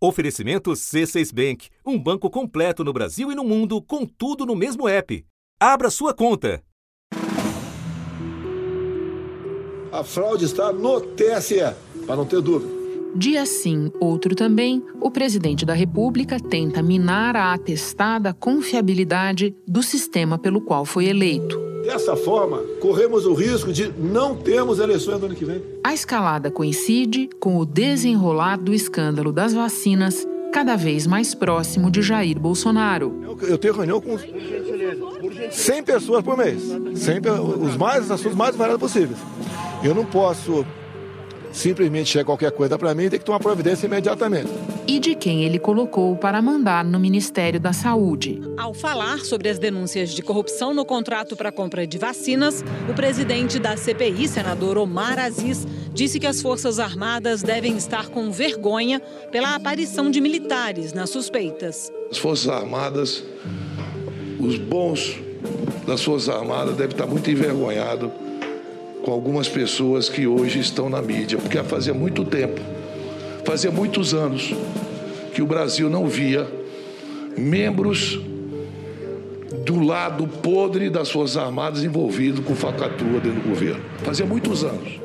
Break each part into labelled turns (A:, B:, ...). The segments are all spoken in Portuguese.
A: Oferecimento C6 Bank, um banco completo no Brasil e no mundo, com tudo no mesmo app. Abra sua conta.
B: A fraude está no TSE, para não ter dúvida.
C: Dia sim, outro também, o presidente da República tenta minar a atestada confiabilidade do sistema pelo qual foi eleito.
B: Dessa forma, corremos o risco de não termos eleições no ano que vem.
C: A escalada coincide com o desenrolar do escândalo das vacinas, cada vez mais próximo de Jair Bolsonaro.
B: Eu, tenho reunião com 100 pessoas por mês, 100, os mais assuntos mais variados possíveis. Eu não posso simplesmente chegar qualquer coisa para mim, tem que tomar providência imediatamente.
C: E de quem ele colocou para mandar no Ministério da Saúde.
D: Ao falar sobre as denúncias de corrupção no contrato para compra de vacinas, o presidente da CPI, senador Omar Aziz, disse que as Forças Armadas devem estar com vergonha pela aparição de militares nas suspeitas.
E: As Forças Armadas, os bons das Forças Armadas devem estar muito envergonhados com algumas pessoas que hoje estão na mídia, porque fazia muito tempo, fazia muitos anos, que o Brasil não via membros do lado podre das Forças Armadas envolvidos com facatua dentro do governo. Fazia muitos anos.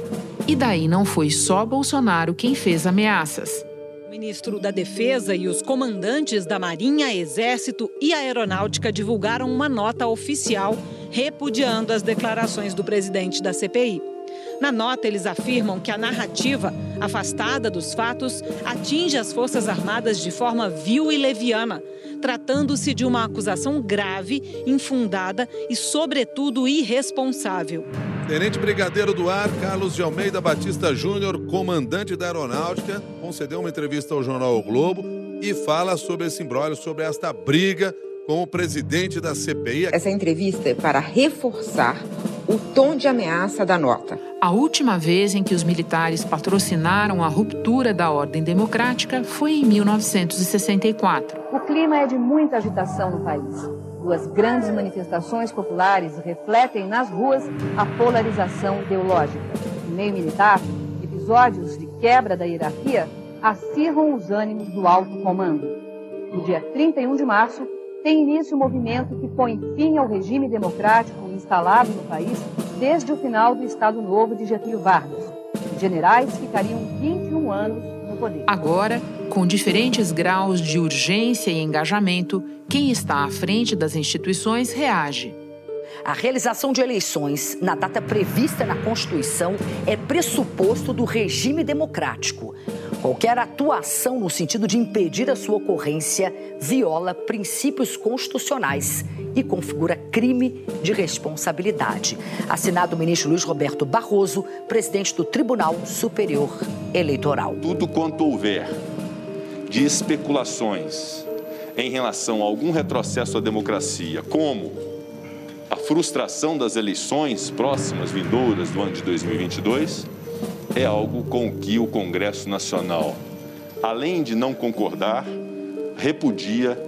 C: E daí não foi só Bolsonaro quem fez ameaças.
D: O ministro da Defesa e os comandantes da Marinha, Exército e Aeronáutica divulgaram uma nota oficial repudiando as declarações do presidente da CPI. Na nota, eles afirmam que a narrativa, afastada dos fatos, atinge as Forças Armadas de forma vil e leviana, tratando-se de uma acusação grave, infundada e, sobretudo, irresponsável.
F: Tenente Brigadeiro do Ar, Carlos de Almeida Batista Júnior, comandante da Aeronáutica, concedeu uma entrevista ao jornal o Globo e fala sobre esse imbróglio, sobre esta briga com o presidente da CPI.
G: Essa entrevista é para reforçar o tom de ameaça da nota.
C: A última vez em que os militares patrocinaram a ruptura da ordem democrática foi em 1964.
H: O clima é de muita agitação no país. Duas grandes manifestações populares refletem nas ruas a polarização ideológica. No meio militar, episódios de quebra da hierarquia acirram os ânimos do alto comando. No dia 31 de março, tem início o movimento que põe fim ao regime democrático instalado no país desde o final do Estado Novo de Getúlio Vargas. Os generais ficariam 21 anos no poder.
C: Agora, com diferentes graus de urgência e engajamento, quem está à frente das instituições reage.
I: A realização de eleições na data prevista na Constituição é pressuposto do regime democrático. Qualquer atuação no sentido de impedir a sua ocorrência viola princípios constitucionais e configura crime de responsabilidade. Assinado o ministro Luiz Roberto Barroso, presidente do Tribunal Superior Eleitoral.
J: Tudo quanto houver de especulações em relação a algum retrocesso à democracia, como a frustração das eleições próximas, vindouras do ano de 2022, é algo com que o Congresso Nacional, além de não concordar, repudia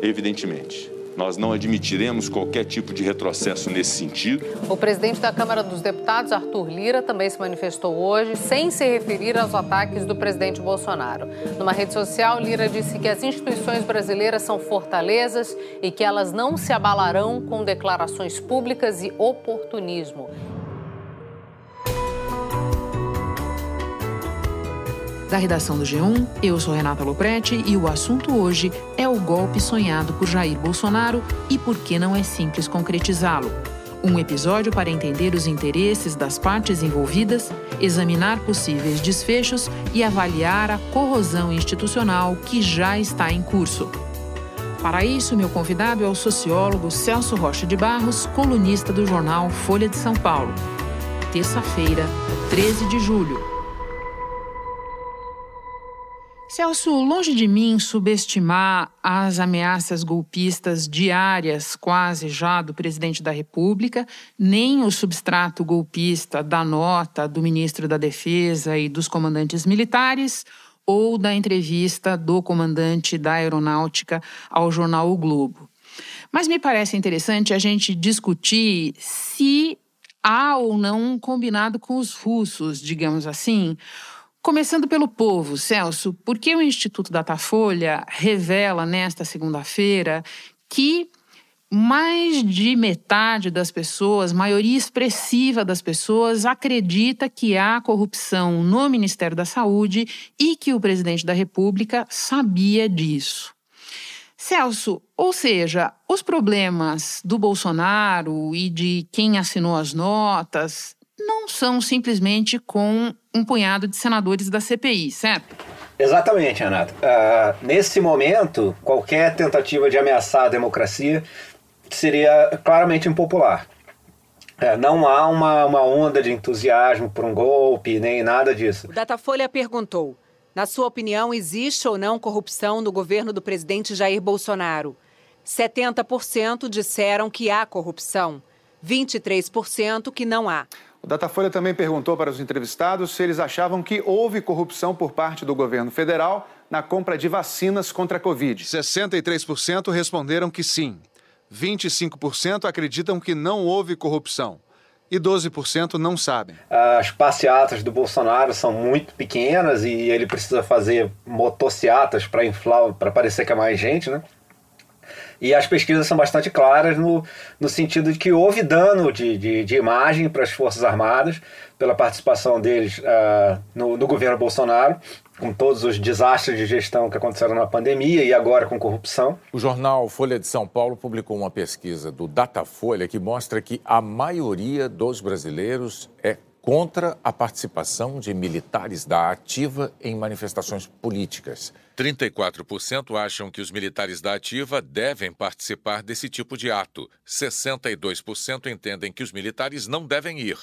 J: evidentemente. Nós não admitiremos qualquer tipo de retrocesso nesse sentido.
K: O presidente da Câmara dos Deputados, Arthur Lira, também se manifestou hoje, sem se referir aos ataques do presidente Bolsonaro. Numa rede social, Lira disse que as instituições brasileiras são fortalezas e que elas não se abalarão com declarações públicas e oportunismo.
C: Da redação do G1, eu sou Renata Loprete e o assunto hoje é o golpe sonhado por Jair Bolsonaro e por que não é simples concretizá-lo. Um episódio para entender os interesses das partes envolvidas, examinar possíveis desfechos e avaliar a corrosão institucional que já está em curso. Para isso, meu convidado é o sociólogo Celso Rocha de Barros, colunista do jornal Folha de São Paulo. Terça-feira, 13 de julho. Celso, longe de mim subestimar as ameaças golpistas diárias, quase já, do presidente da República, nem o substrato golpista da nota do ministro da Defesa e dos comandantes militares, ou da entrevista do comandante da Aeronáutica ao jornal O Globo. Mas me parece interessante a gente discutir se há ou não um combinado com os russos, digamos assim Começando pelo povo, Celso, porque o Instituto Datafolha revela nesta segunda-feira que mais de metade das pessoas, maioria expressiva das pessoas, acredita que há corrupção no Ministério da Saúde e que o presidente da República sabia disso. Celso, ou seja, os problemas do Bolsonaro e de quem assinou as notas não são simplesmente com um punhado de senadores da CPI, certo?
L: Exatamente, Renato. Uh, nesse momento, qualquer tentativa de ameaçar a democracia seria claramente impopular. É, não há uma, uma onda de entusiasmo por um golpe, nem nada disso.
D: O Datafolha perguntou: na sua opinião, existe ou não corrupção no governo do presidente Jair Bolsonaro? 70% disseram que há corrupção, 23% que não há.
M: O Datafolha também perguntou para os entrevistados se eles achavam que houve corrupção por parte do governo federal na compra de vacinas contra a Covid. 63% responderam que sim. 25% acreditam que não houve corrupção e 12% não sabem.
L: As passeatas do Bolsonaro são muito pequenas e ele precisa fazer motociatas para inflar, para parecer que é mais gente, né? E as pesquisas são bastante claras no, no sentido de que houve dano de, de, de imagem para as Forças Armadas pela participação deles uh, no, no governo Bolsonaro com todos os desastres de gestão que aconteceram na pandemia e agora com corrupção.
N: O jornal Folha de São Paulo publicou uma pesquisa do Datafolha que mostra que a maioria dos brasileiros é contra a participação de militares da Ativa em manifestações políticas. 34% acham que os militares da Ativa devem participar desse tipo de ato. 62% entendem que os militares não devem ir.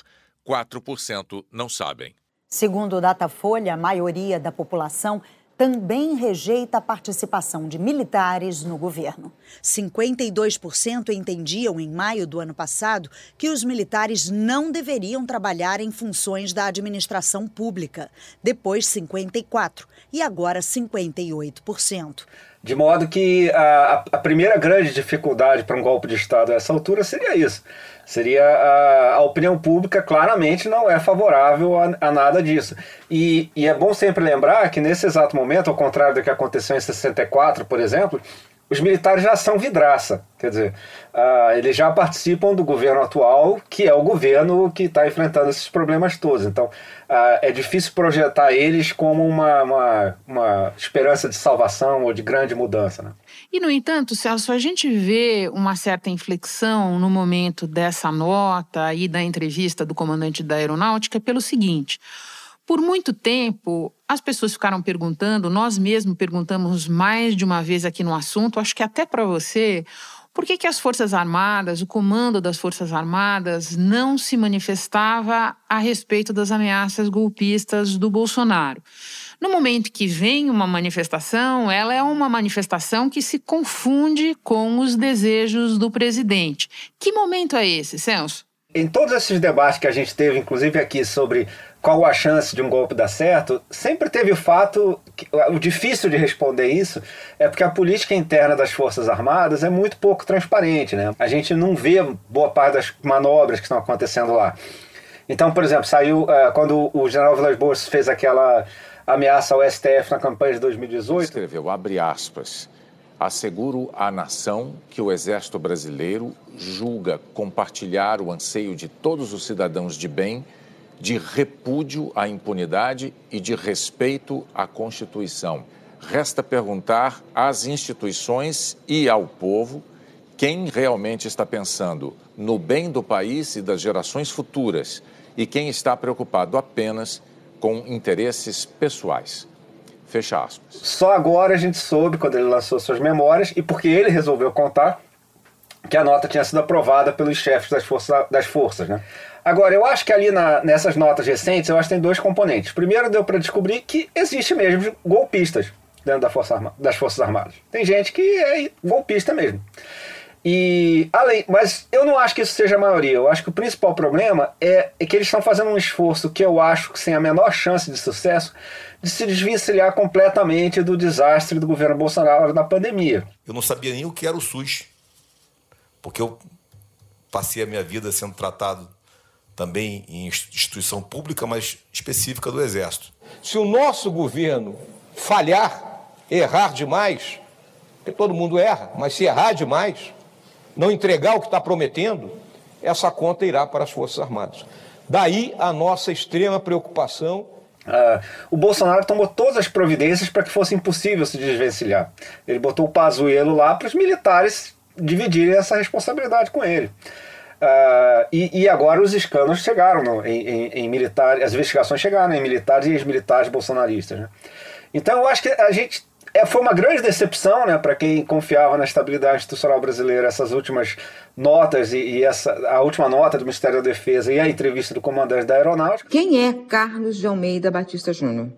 N: 4% não sabem.
O: Segundo o Datafolha, a maioria da população também rejeita a participação de militares no governo.
P: 52% entendiam em maio do ano passado que os militares não deveriam trabalhar em funções da administração pública. Depois, 54% e agora 58%.
L: De modo que a, a primeira grande dificuldade para um golpe de Estado a essa altura seria isso Seria a, a, opinião pública claramente não é favorável a, a nada disso. E, e, é bom sempre lembrar que nesse exato momento, ao contrário do que aconteceu em 64, por exemplo, os militares já são vidraça. Quer dizer, uh, eles já participam do governo atual, que é o governo que está enfrentando esses problemas todos. Então, uh, é difícil projetar eles como uma, uma, uma, esperança de salvação ou de grande mudança. Né?
C: E, no entanto, Celso, a gente vê uma certa inflexão no momento dessa nota e da entrevista do comandante da aeronáutica pelo seguinte. Por muito tempo, as pessoas ficaram perguntando, nós mesmos perguntamos mais de uma vez aqui no assunto, acho que até para você, por que, que as Forças Armadas, o comando das Forças Armadas, não se manifestava a respeito das ameaças golpistas do Bolsonaro? No momento que vem uma manifestação, ela é uma manifestação que se confunde com os desejos do presidente. Que momento é esse, Celso?
L: Em todos esses debates que a gente teve, inclusive aqui sobre qual a chance de um golpe dar certo, sempre teve o fato, que, o difícil de responder isso é porque a política interna das Forças Armadas é muito pouco transparente, né? A gente não vê boa parte das manobras que estão acontecendo lá. Então, por exemplo, saiu uh, quando o general Vilas Boas fez aquela ameaça ao STF na campanha de 2018.
N: Escreveu, abre aspas, asseguro à nação que o Exército Brasileiro julga compartilhar o anseio de todos os cidadãos de bem de repúdio à impunidade e de respeito à Constituição. Resta perguntar às instituições e ao povo quem realmente está pensando no bem do país e das gerações futuras e quem está preocupado apenas com interesses pessoais. Fecha aspas.
L: Só agora a gente soube, quando ele lançou suas memórias, e porque ele resolveu contar, que a nota tinha sido aprovada pelos chefes das forças, das forças né? Agora, eu acho que ali na, nessas notas recentes, eu acho que tem dois componentes. Primeiro, deu para descobrir que existe mesmo golpistas dentro da Força Arma, das Forças Armadas. Tem gente que é golpista mesmo. E além, mas eu não acho que isso seja a maioria. Eu acho que o principal problema é, é que eles estão fazendo um esforço que eu acho que sem a menor chance de sucesso de se desvencilhar completamente do desastre do governo Bolsonaro na pandemia.
Q: Eu não sabia nem o que era o SUS, porque eu passei a minha vida sendo tratado também em instituição pública, mas específica do Exército.
R: Se o nosso governo falhar, errar demais, porque todo mundo erra, mas se errar demais, não entregar o que está prometendo, essa conta irá para as Forças Armadas. Daí a nossa extrema preocupação
L: Uh, o Bolsonaro tomou todas as providências para que fosse impossível se desvencilhar. Ele botou o Pazuello lá para os militares dividirem essa responsabilidade com ele. Uh, e, e, agora os escândalos chegaram no, em, em, em militares, as investigações chegaram em militares e ex-militares bolsonaristas. Né? Então eu acho que a gente é, foi uma grande decepção né, para quem confiava na estabilidade institucional brasileira, essas últimas notas e, e, essa, a última nota do Ministério da Defesa e a entrevista do comandante da Aeronáutica.
G: Quem é Carlos de Almeida Batista Júnior?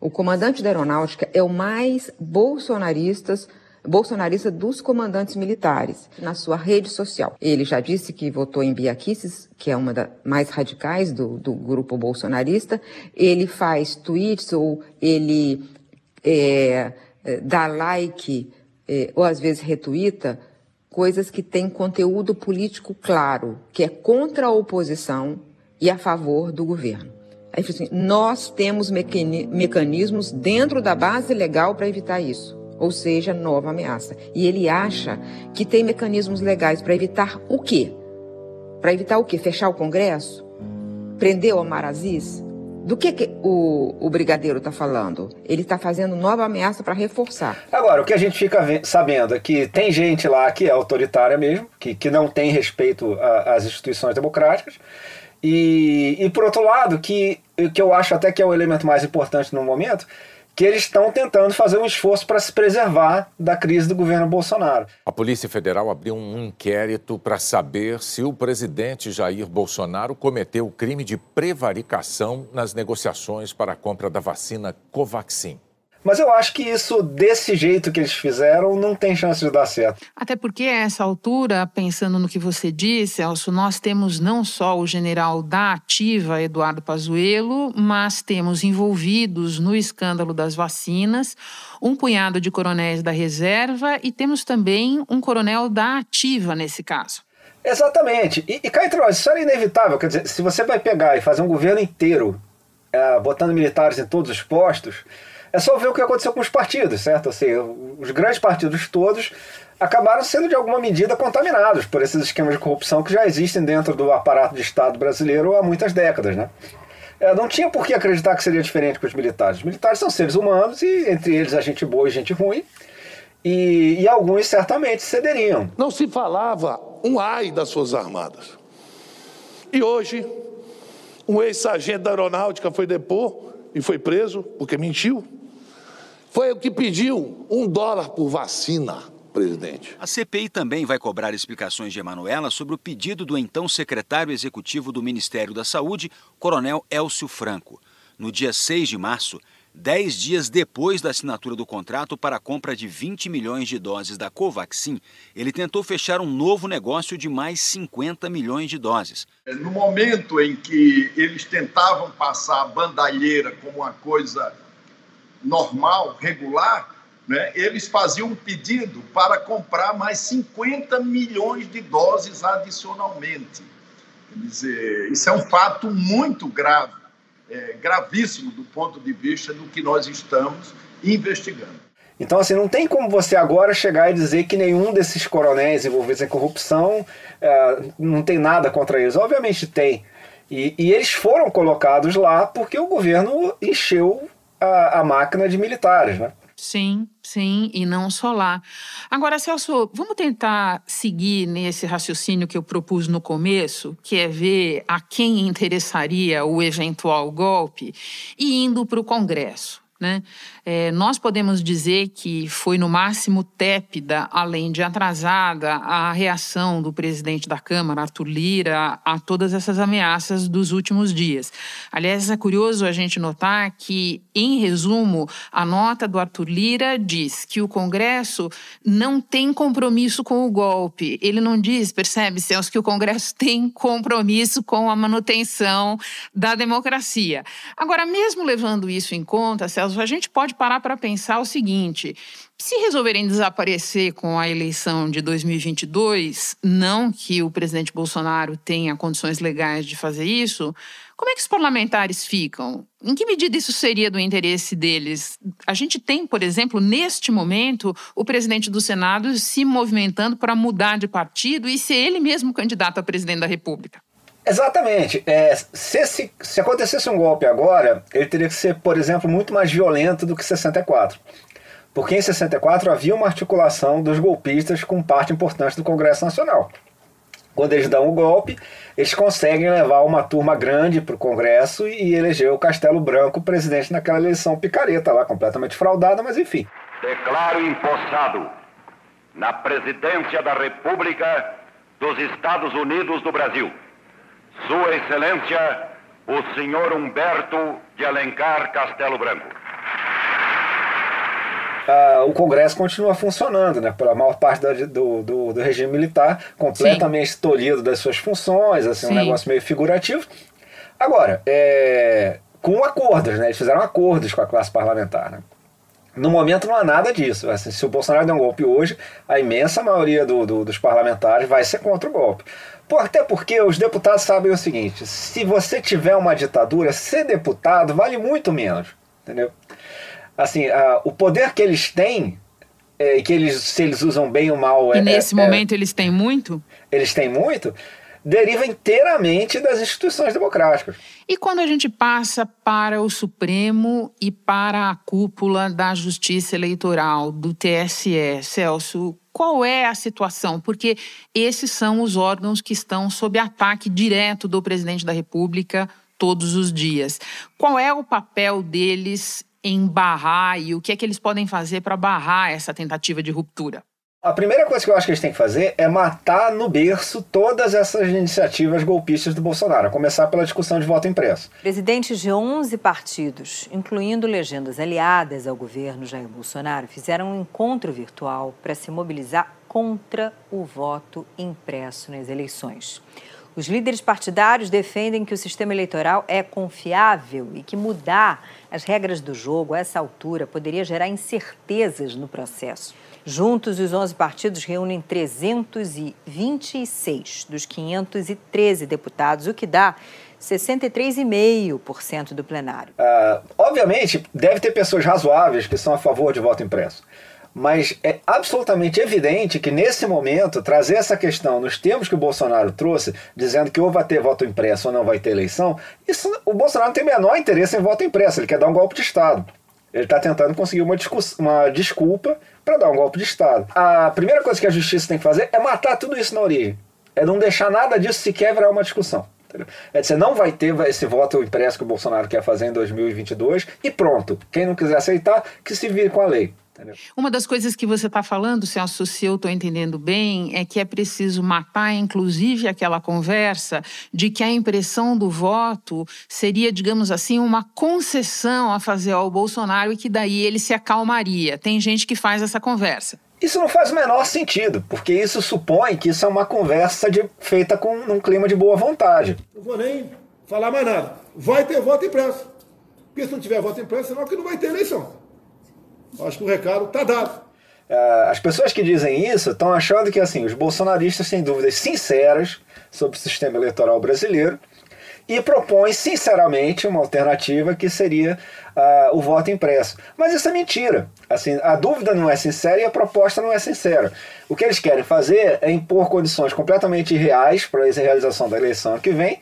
G: O comandante da Aeronáutica é o mais bolsonaristas bolsonarista dos comandantes militares na sua rede social. Ele já disse que votou em Bia Kicis, que é uma das mais radicais do, do grupo bolsonarista. Ele faz tweets ou ele é, é, dá like é, ou às vezes retuita coisas que têm conteúdo político claro, que é contra a oposição e a favor do governo. Aí assim, nós temos mecanismos dentro da base legal para evitar isso, ou seja, nova ameaça. E ele acha que tem mecanismos legais para evitar o quê? Para evitar o quê? Fechar o Congresso? Prender o Omar Aziz? Do que, que o, o brigadeiro está falando? Ele está fazendo nova ameaça para reforçar.
L: Agora, o que a gente fica sabendo é que tem gente lá que é autoritária mesmo, que, que não tem respeito às instituições democráticas. E, e por outro lado, que, que eu acho até que é o elemento mais importante no momento, que eles estão tentando fazer um esforço para se preservar da crise do governo Bolsonaro.
N: A Polícia Federal abriu um inquérito para saber se o presidente Jair Bolsonaro cometeu o crime de prevaricação nas negociações para a compra da vacina Covaxin.
L: Mas eu acho que isso, desse jeito que eles fizeram, não tem chance de dar certo.
C: Até porque, a essa altura, pensando no que você disse, Elcio, nós temos não só o general da ativa, Eduardo Pazuello, mas temos envolvidos no escândalo das vacinas um punhado de coronéis da reserva e temos também um coronel da ativa nesse caso.
L: Exatamente. E, e cá entre nós, isso era inevitável. Quer dizer, se você vai pegar e fazer um governo inteiro é, botando militares em todos os postos é só ver o que aconteceu com os partidos, certo? Assim, os grandes partidos todos acabaram sendo de alguma medida contaminados por esses esquemas de corrupção que já existem dentro do aparato de Estado brasileiro há muitas décadas, né? É, não tinha por que acreditar que seria diferente com os militares. Os militares são seres humanos e entre eles a gente boa e gente ruim. E, e alguns certamente cederiam.
E: Não se falava um ai das Forças Armadas. E hoje, um ex-sargento da aeronáutica foi depor e foi preso porque mentiu. Foi o que pediu um dólar por vacina, presidente.
S: A CPI também vai cobrar explicações de Emanuela sobre o pedido do então secretário executivo do Ministério da Saúde, Coronel Elcio Franco. No dia 6 de março, dez dias depois da assinatura do contrato para a compra de 20 milhões de doses da Covaxin, ele tentou fechar um novo negócio de mais 50 milhões de doses.
T: No momento em que eles tentavam passar a bandalheira como uma coisa normal, regular, né, eles faziam um pedido para comprar mais 50 milhões de doses adicionalmente. Quer dizer, isso é um fato muito grave, é, gravíssimo do ponto de vista do que nós estamos investigando.
L: Então, assim, não tem como você agora chegar e dizer que nenhum desses coronéis envolvidos em corrupção é, não tem nada contra eles. Obviamente tem. E, e, eles foram colocados lá porque o governo encheu a, a máquina de militares, né?
C: Sim, sim, e não só lá. Agora, Celso, vamos tentar seguir nesse raciocínio que eu propus no começo, que é ver a quem interessaria o eventual golpe, e indo para o Congresso. Né? É, nós podemos dizer que foi no máximo tépida, além de atrasada, a reação do presidente da Câmara, Arthur Lira, a todas essas ameaças dos últimos dias. Aliás, é curioso a gente notar que, em resumo, a nota do Arthur Lira diz que o Congresso não tem compromisso com o golpe. Ele não diz, percebe, Celso, que o Congresso tem compromisso com a manutenção da democracia. Agora, mesmo levando isso em conta, Celso, Celso, a gente pode parar para pensar o seguinte: se resolverem desaparecer com a eleição de 2022, não que o presidente Bolsonaro tenha condições legais de fazer isso, como é que os parlamentares ficam? Em que medida isso seria do interesse deles? A gente tem, por exemplo, neste momento, o presidente do Senado se movimentando para mudar de partido e ser ele mesmo candidato a presidente da República.
L: Exatamente. É, se, se, se acontecesse um golpe agora, ele teria que ser, por exemplo, muito mais violento do que 64 porque em 64 havia uma articulação dos golpistas com parte importante do Congresso Nacional. Quando eles dão o golpe, eles conseguem levar uma turma grande para o Congresso e eleger o Castelo Branco presidente naquela eleição picareta lá, completamente fraudada, mas enfim.
U: Declaro empossado na presidência da República dos Estados Unidos do Brasil, Sua Excelência, o senhor Humberto de Alencar Castelo Branco
L: ah, o Congresso continua funcionando, né, pela maior parte da, do, do, do, regime militar, completamente Sim. tolhido das suas funções, assim, um negócio meio figurativo. Agora, é, com acordos, né, eles fizeram acordos com a classe parlamentar. Né. No momento não há nada disso. Assim, se o Bolsonaro der um golpe hoje, a imensa maioria do, do, dos parlamentares vai ser contra o golpe. Por, até porque os deputados sabem o seguinte: se você tiver uma ditadura, ser deputado vale muito menos. Entendeu? assim, uh, o poder que eles têm, é, que eles, se eles usam bem ou mal.
C: E é, nesse é, momento eles têm muito?
L: Eles têm muito, deriva inteiramente das instituições democráticas.
C: E quando a gente passa para o Supremo e para a cúpula da Justiça Eleitoral, do TSE, Celso, qual é a situação? Porque esses são os órgãos que estão sob ataque direto do presidente da República todos os dias. Qual é o papel deles em barrar e o que é que eles podem fazer para barrar essa tentativa de ruptura?
L: A primeira coisa que eu acho que eles têm que fazer é matar no berço todas essas iniciativas golpistas do Bolsonaro, a começar pela discussão de voto impresso.
V: Presidentes de 11 partidos, incluindo legendas aliadas ao governo Jair Bolsonaro, fizeram um encontro virtual para se mobilizar contra o voto impresso nas eleições. Os líderes partidários defendem que o sistema eleitoral é confiável e que mudar as regras do jogo a essa altura poderia gerar incertezas no processo. Juntos, os 11 partidos reúnem 326 dos 513 deputados, o que dá 63,5% do plenário.
L: Uh, obviamente, deve ter pessoas razoáveis que são a favor de voto impresso mas é absolutamente evidente que nesse momento trazer essa questão nos termos que o Bolsonaro trouxe, dizendo que ou vai ter voto impresso ou não vai ter eleição, isso o Bolsonaro não tem o menor interesse em voto impresso, ele quer dar um golpe de Estado. Ele está tentando conseguir uma, uma desculpa para dar um golpe de Estado. A primeira coisa que a justiça tem que fazer é matar tudo isso na origem. É não deixar nada disso sequer virar uma discussão. É dizer, não vai ter esse voto impresso que o Bolsonaro quer fazer em 2022 e pronto. Quem não quiser aceitar, que se vire com a lei. Entendeu?
C: Uma das coisas que você está falando, Celso, se eu estou entendendo bem, é que é preciso matar, inclusive, aquela conversa de que a impressão do voto seria, digamos assim, uma concessão a fazer ao Bolsonaro e que daí ele se acalmaria. Tem gente que faz essa conversa.
L: Isso não faz o menor sentido, porque isso supõe que isso é uma conversa de, feita com um clima de boa vontade.
B: Não vou nem falar mais nada. Vai ter voto impresso. Porque se não tiver voto impresso, senão que não vai ter eleição. Acho que o recado está dado.
L: É, as pessoas que dizem isso estão achando que assim os bolsonaristas têm dúvidas sinceras sobre o sistema eleitoral brasileiro e propõem sinceramente uma alternativa que seria uh, o voto impresso. Mas isso é mentira. Assim, a dúvida não é sincera e a proposta não é sincera. O que eles querem fazer é impor condições completamente irreais para a realização da eleição que vem,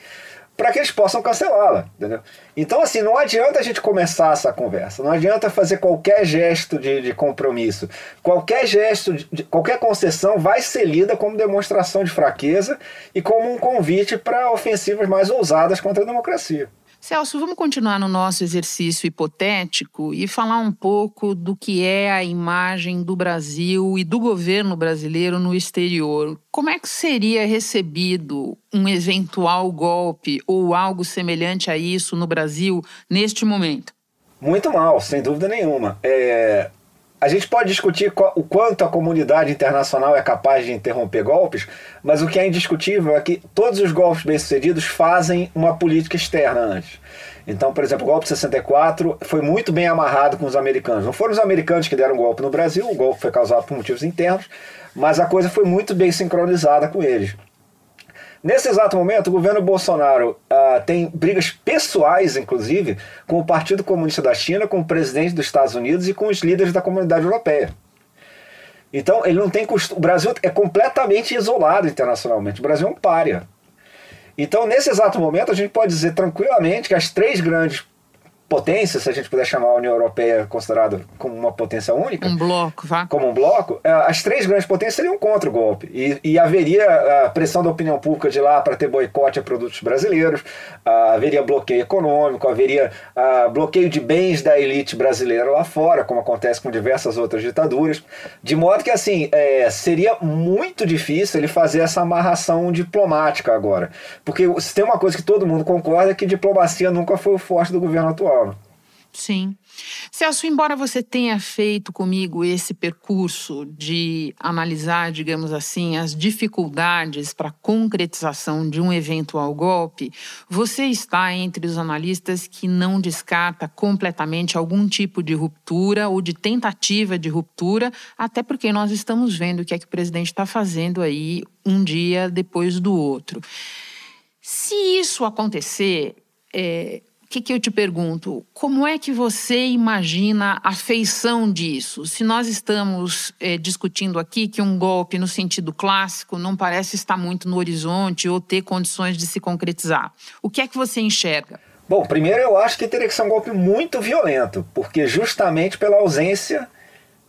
L: para que eles possam cancelá-la, entendeu? Então, assim, não adianta a gente começar essa conversa, não adianta fazer qualquer gesto de, de compromisso. Qualquer gesto, de, qualquer concessão vai ser lida como demonstração de fraqueza e como um convite para ofensivas mais ousadas contra a democracia.
C: Celso, vamos continuar no nosso exercício hipotético e falar um pouco do que é a imagem do Brasil e do governo brasileiro no exterior. Como é que seria recebido um eventual golpe ou algo semelhante a isso no Brasil neste momento?
L: Muito mal, sem dúvida nenhuma. É... a gente pode discutir o quanto a comunidade internacional é capaz de interromper golpes, mas o que é indiscutível é que todos os golpes bem-sucedidos fazem uma política externa antes. Então, por exemplo, o golpe de 64 foi muito bem amarrado com os americanos. Não foram os americanos que deram o golpe no Brasil, o golpe foi causado por motivos internos, mas a coisa foi muito bem sincronizada com eles. Nesse exato momento, o governo Bolsonaro uh, tem brigas pessoais, inclusive, com o Partido Comunista da China, com o presidente dos Estados Unidos e com os líderes da comunidade europeia. Então, ele não tem O Brasil é completamente isolado internacionalmente. O Brasil é um párea. Então, nesse exato momento, a gente pode dizer tranquilamente que as três grandes potência, se a gente puder chamar a União Europeia considerada como uma potência única.
C: Um bloco, vá.
L: Como um bloco, é, as três grandes potências seriam contra o golpe. E, e haveria a pressão da opinião pública de lá para ter boicote a produtos brasileiros, haveria bloqueio econômico, haveria bloqueio de bens da elite brasileira lá fora, como acontece com diversas outras ditaduras. De modo que, assim, é, seria muito difícil ele fazer essa amarração diplomática agora. Porque se tem uma coisa que todo mundo concorda é que diplomacia nunca foi o forte do governo atual.
C: Sim. Celso, embora você tenha feito comigo esse percurso de analisar, digamos assim, as dificuldades para a concretização de um eventual golpe, você está entre os analistas que não descarta completamente algum tipo de ruptura ou de tentativa de ruptura, até porque nós estamos vendo o que é que o presidente está fazendo aí um dia depois do outro. Se isso acontecer, é, que, que eu te pergunto? Como é que você imagina a feição disso? Se nós estamos é, discutindo aqui que um golpe, no sentido clássico, não parece estar muito no horizonte ou ter condições de se concretizar, o que é que você enxerga?
L: Bom, primeiro eu acho que teria que ser um golpe muito violento, porque justamente pela ausência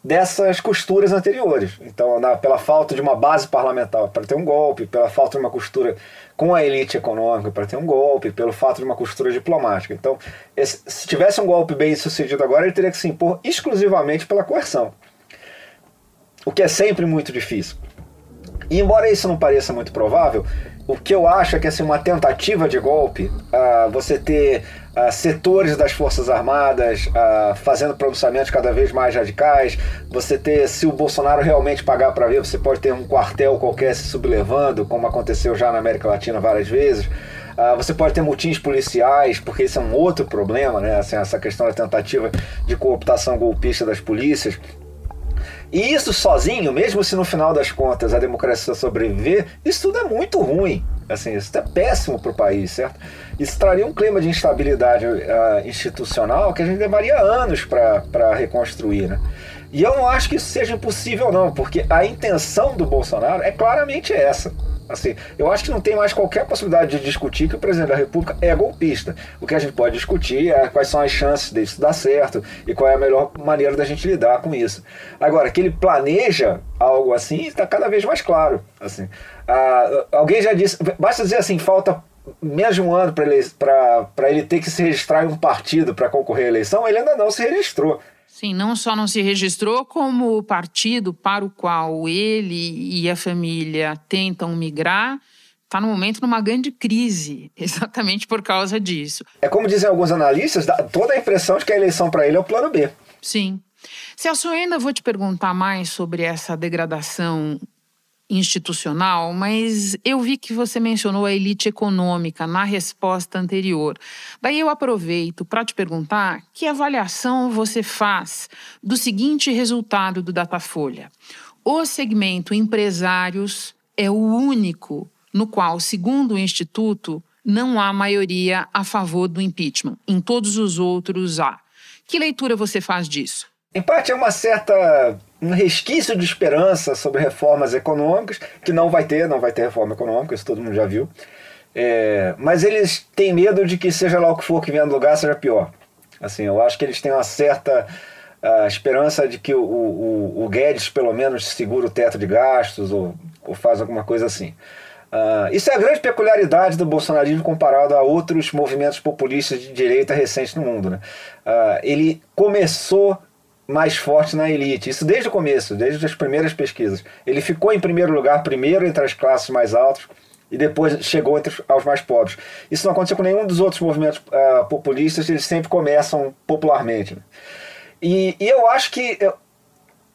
L: dessas costuras anteriores. Então, na, pela falta de uma base parlamentar para ter um golpe, pela falta de uma costura com a elite econômica para ter um golpe, pelo fato de uma costura diplomática. Então, esse, se tivesse um golpe bem sucedido agora, ele teria que se impor exclusivamente pela coerção, o que é sempre muito difícil. E embora isso não pareça muito provável, o que eu acho é que assim, uma tentativa de golpe, uh, você ter uh, setores das Forças Armadas uh, fazendo pronunciamentos cada vez mais radicais, você ter, se o Bolsonaro realmente pagar para ver, você pode ter um quartel qualquer se sublevando, como aconteceu já na América Latina várias vezes. Uh, você pode ter motins policiais, porque isso é um outro problema, né? Assim, essa questão da tentativa de cooptação golpista das polícias. E isso sozinho, mesmo se no final das contas a democracia sobreviver, isso tudo é muito ruim. Assim, isso é péssimo para o país, certo? Isso traria um clima de instabilidade uh, institucional que a gente levaria anos para reconstruir, né? E eu não acho que isso seja impossível, não, porque a intenção do Bolsonaro é claramente essa Assim, eu acho que não tem mais qualquer possibilidade de discutir que o presidente da República é golpista. O que a gente pode discutir é quais são as chances disso dar certo e qual é a melhor maneira da gente lidar com isso. Agora, que ele planeja algo assim está cada vez mais claro. Assim, ah, alguém já disse, basta dizer assim, falta menos de um ano para ele, ele ter que se registrar em um partido para concorrer à eleição, ele ainda não se registrou.
C: Sim, não só não se registrou, como o partido para o qual ele e a família tentam migrar está no momento numa grande crise, exatamente por causa disso.
L: É como dizem alguns analistas, dá toda a impressão de que a eleição para ele é o plano B.
C: Sim. Celso, eu ainda vou te perguntar mais sobre essa degradação institucional, mas eu vi que você mencionou a elite econômica na resposta anterior. Daí eu aproveito para te perguntar que avaliação você faz do seguinte resultado do Datafolha. O segmento empresários é o único no qual, segundo o Instituto, não há maioria a favor do impeachment. Em todos os outros há. Que leitura você faz disso?
L: Em parte é uma certa um resquício de esperança sobre reformas econômicas, que não vai ter, não vai ter reforma econômica, isso todo mundo já viu. É, mas eles têm medo de que seja lá o que for que venha do lugar seja pior. Assim, eu acho que eles têm uma certa uh, esperança de que o, o, o, Guedes pelo menos segura o teto de gastos ou, ou faz alguma coisa assim. Uh, isso é a grande peculiaridade do bolsonarismo comparado a outros movimentos populistas de direita recentes no mundo. Né? Uh, ele começou mais forte na elite. Isso desde o começo, desde as primeiras pesquisas. Ele ficou em primeiro lugar, primeiro entre as classes mais altas, e depois chegou entre aos mais pobres. Isso não aconteceu com nenhum dos outros movimentos uh, populistas, eles sempre começam popularmente. E, e, eu acho que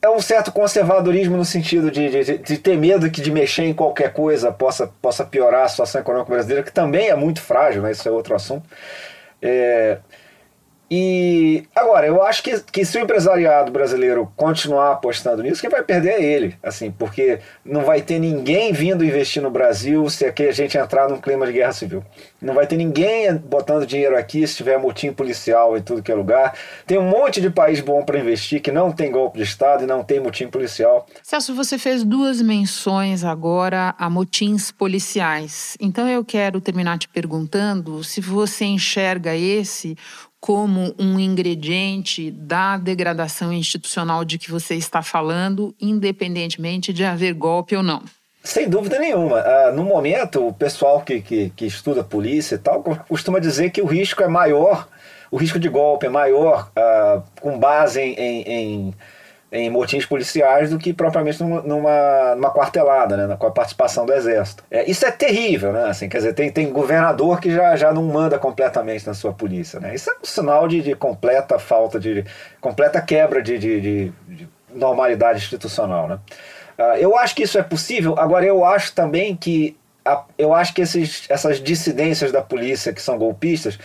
L: é um certo conservadorismo no sentido de, de, de, ter medo que de mexer em qualquer coisa possa, possa piorar a situação econômica brasileira, que também é muito frágil, né? isso é outro assunto. É, e agora, eu acho que, que se o empresariado brasileiro continuar apostando nisso, quem vai perder é ele, assim, porque não vai ter ninguém vindo investir no Brasil se aqui a gente entrar num clima de guerra civil. Não vai ter ninguém botando dinheiro aqui se tiver motim policial em tudo que é lugar. Tem um monte de país bom para investir que não tem golpe de Estado e não tem motim policial.
C: Celso, você fez duas menções agora a motins policiais. Então eu quero terminar te perguntando se você enxerga esse como um ingrediente da degradação institucional de que você está falando, independentemente de haver golpe ou não?
L: Sem dúvida nenhuma. Uh, no momento, o pessoal que, que, que, estuda polícia e tal costuma dizer que o risco é maior, o risco de golpe é maior uh, com base em, em, em em motins policiais do que propriamente numa, numa, quartelada, né, com a participação do exército. É, isso é terrível, né? Assim, quer dizer, tem, tem governador que já, já não manda completamente na sua polícia, né? Isso é um sinal de, de completa falta de, completa quebra de, de, de, de normalidade institucional, né? Uh, eu acho que isso é possível. Agora eu acho também que a, eu acho que esses, essas dissidências da polícia que são golpistas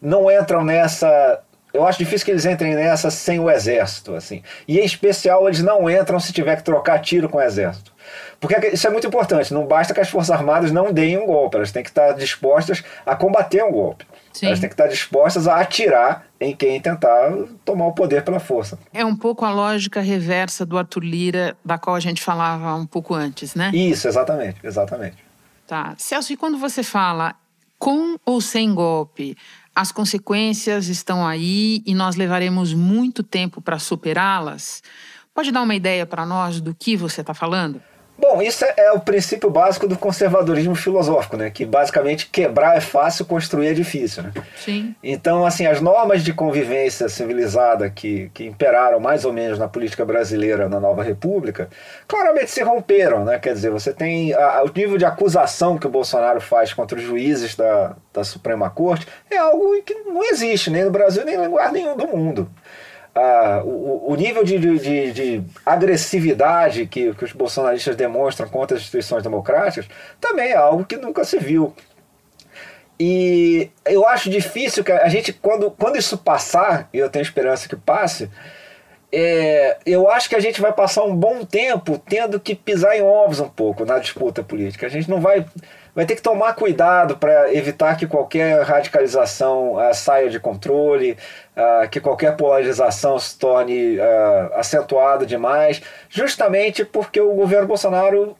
L: não entram nessa eu acho difícil que eles entrem nessa sem o exército, assim. E em especial eles não entram se tiver que trocar tiro com o exército. Porque isso é muito importante, não basta que as Forças Armadas não deem um golpe, elas têm que estar dispostas a combater um golpe. Sim. Elas têm que estar dispostas a atirar em quem tentar tomar o poder pela força.
C: É um pouco a lógica reversa do Arthur Lira, da qual a gente falava um pouco antes, né?
L: Isso, exatamente, exatamente.
C: Tá. Celso, e quando você fala com ou sem golpe, as consequências estão aí e nós levaremos muito tempo para superá-las. Pode dar uma ideia para nós do que você está falando?
L: Bom, isso é, é, o princípio básico do conservadorismo filosófico, né? Que basicamente quebrar é fácil, construir é difícil, né?
C: Sim.
L: Então, assim, as normas de convivência civilizada que, que imperaram mais ou menos na política brasileira na nova república, claramente se romperam, né? Quer dizer, você tem a, o nível de acusação que o Bolsonaro faz contra os juízes da, da Suprema Corte é algo que não existe nem no Brasil nem em lugar nenhum do mundo o, o, nível de, de, de agressividade que, que, os bolsonaristas demonstram contra as instituições democráticas também é algo que nunca se viu. E eu acho difícil que a gente, quando, quando isso passar, e eu tenho esperança que passe, é, eu acho que a gente vai passar um bom tempo tendo que pisar em ovos um pouco na disputa política. A gente não vai vai ter que tomar cuidado para evitar que qualquer radicalização uh, saia de controle, uh, que qualquer polarização se torne uh, acentuada demais, justamente porque o governo Bolsonaro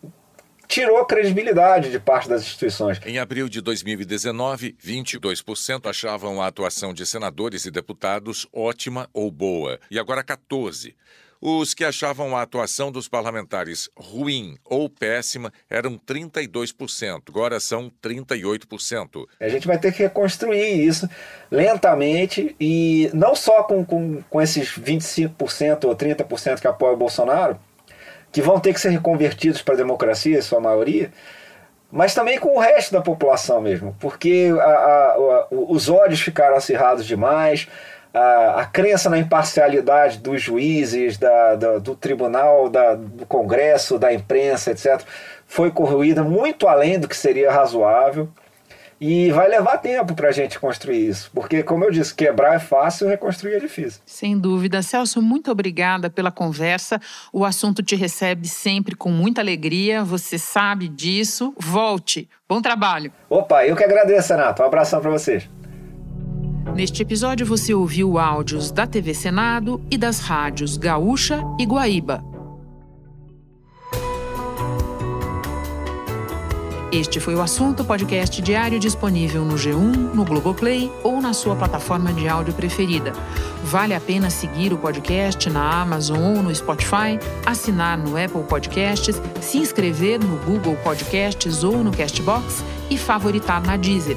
L: tirou credibilidade de parte das instituições.
N: Em abril de 2019, 22% achavam a atuação de senadores e deputados ótima ou boa, e agora 14%. Os que achavam a atuação dos parlamentares ruim ou péssima eram 32%, agora são 38%.
L: A gente vai ter que reconstruir isso lentamente e não só com, com, com esses 25% ou 30% que apoiam o Bolsonaro, que vão ter que ser reconvertidos para a democracia, em sua maioria, mas também com o resto da população mesmo, porque a, a, a, os ódios ficaram acirrados demais, a, a crença na imparcialidade dos juízes, da, da do tribunal, da, do Congresso, da imprensa, etc., foi corroída muito além do que seria razoável. E vai levar tempo para a gente construir isso, porque, como eu disse, quebrar é fácil, reconstruir é difícil.
C: Sem dúvida. Celso, muito obrigada pela conversa. O assunto te recebe sempre com muita alegria, você sabe disso. Volte. Bom trabalho.
L: Opa, eu que agradeço, Renato. Um abração para vocês.
C: Neste episódio você ouviu áudios da TV Senado e das rádios Gaúcha e Guaíba. Este foi o assunto podcast diário disponível no G1, no Globoplay ou na sua plataforma de áudio preferida. Vale a pena seguir o podcast na Amazon ou no Spotify, assinar no Apple Podcasts, se inscrever no Google Podcasts ou no Castbox e favoritar na Deezer.